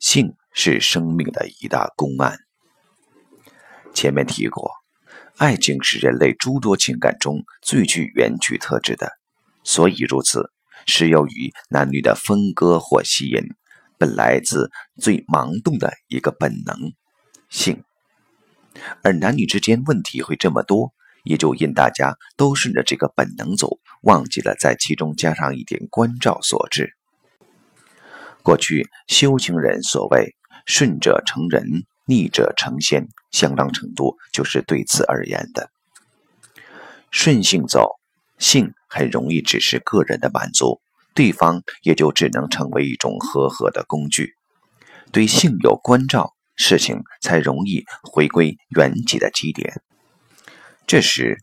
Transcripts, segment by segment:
性是生命的一大公案。前面提过，爱情是人类诸多情感中最具原具特质的，所以如此，是由于男女的分割或吸引，本来自最盲动的一个本能——性。而男女之间问题会这么多，也就因大家都顺着这个本能走，忘记了在其中加上一点关照所致。过去修行人所谓“顺者成人，逆者成仙”，相当程度就是对此而言的。顺性走，性很容易只是个人的满足，对方也就只能成为一种和合的工具。对性有关照。事情才容易回归原己的基点。这时，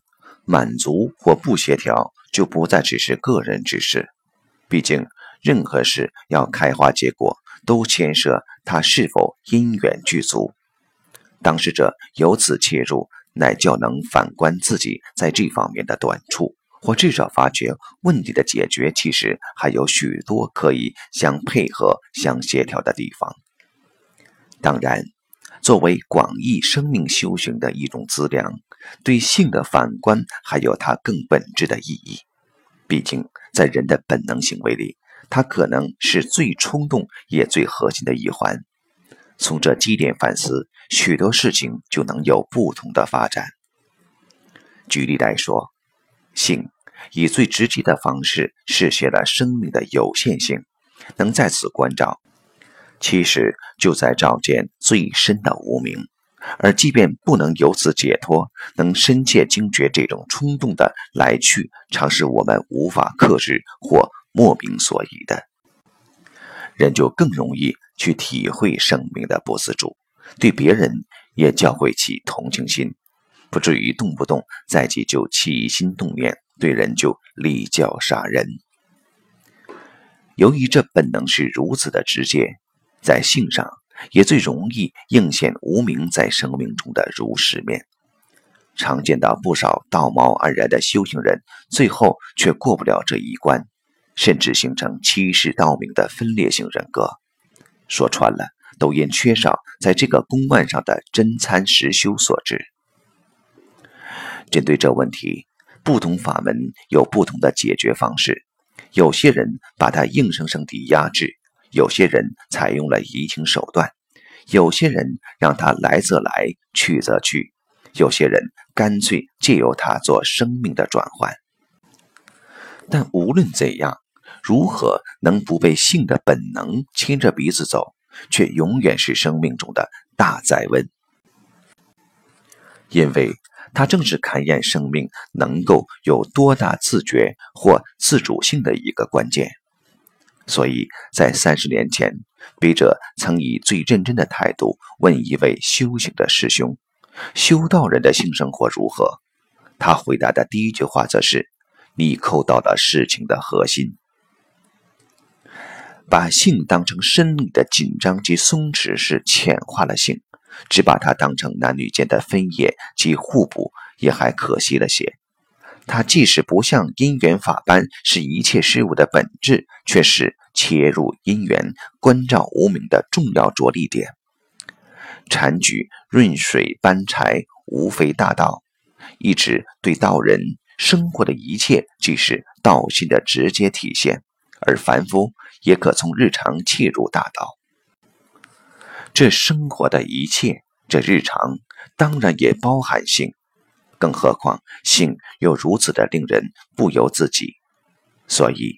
满足或不协调就不再只是个人之事。毕竟，任何事要开花结果，都牵涉它是否因缘具足。当事者由此切入，乃较能反观自己在这方面的短处，或至少发觉问题的解决其实还有许多可以相配合、相协调的地方。当然，作为广义生命修行的一种资粮，对性的反观还有它更本质的意义。毕竟，在人的本能行为里，它可能是最冲动也最核心的一环。从这基点反思，许多事情就能有不同的发展。举例来说，性以最直接的方式实现了生命的有限性，能在此关照。其实就在照见最深的无名，而即便不能由此解脱，能深切惊觉这种冲动的来去，常是我们无法克制或莫名所以的，人就更容易去体会生命的不自主，对别人也教会起同情心，不至于动不动在即就起心动念，对人就立教杀人。由于这本能是如此的直接。在性上，也最容易映现无名在生命中的如实面。常见到不少道貌岸然的修行人，最后却过不了这一关，甚至形成欺世盗名的分裂性人格。说穿了，都因缺少在这个公案上的真参实修所致。针对这问题，不同法门有不同的解决方式。有些人把它硬生生地压制。有些人采用了移情手段，有些人让他来则来，去则去，有些人干脆借由他做生命的转换。但无论怎样，如何能不被性的本能牵着鼻子走，却永远是生命中的大灾问，因为它正是勘验生命能够有多大自觉或自主性的一个关键。所以在三十年前，笔者曾以最认真的态度问一位修行的师兄：“修道人的性生活如何？”他回答的第一句话则是：“你扣到了事情的核心。把性当成生理的紧张及松弛，是浅化了性；只把它当成男女间的分野及互补，也还可惜了些。”它既是不像因缘法般是一切事物的本质，却是切入因缘、关照无名的重要着力点。禅举润水搬柴，无非大道，一指对道人生活的一切，即是道心的直接体现。而凡夫也可从日常切入大道。这生活的一切，这日常，当然也包含性。更何况性又如此的令人不由自己，所以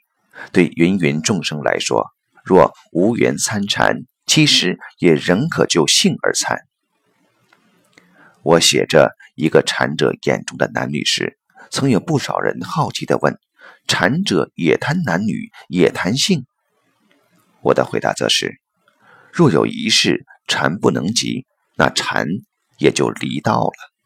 对芸芸众生来说，若无缘参禅，其实也仍可就性而参。我写着一个禅者眼中的男女时，曾有不少人好奇地问：禅者也谈男女，也谈性？我的回答则是：若有一事禅不能及，那禅也就离道了。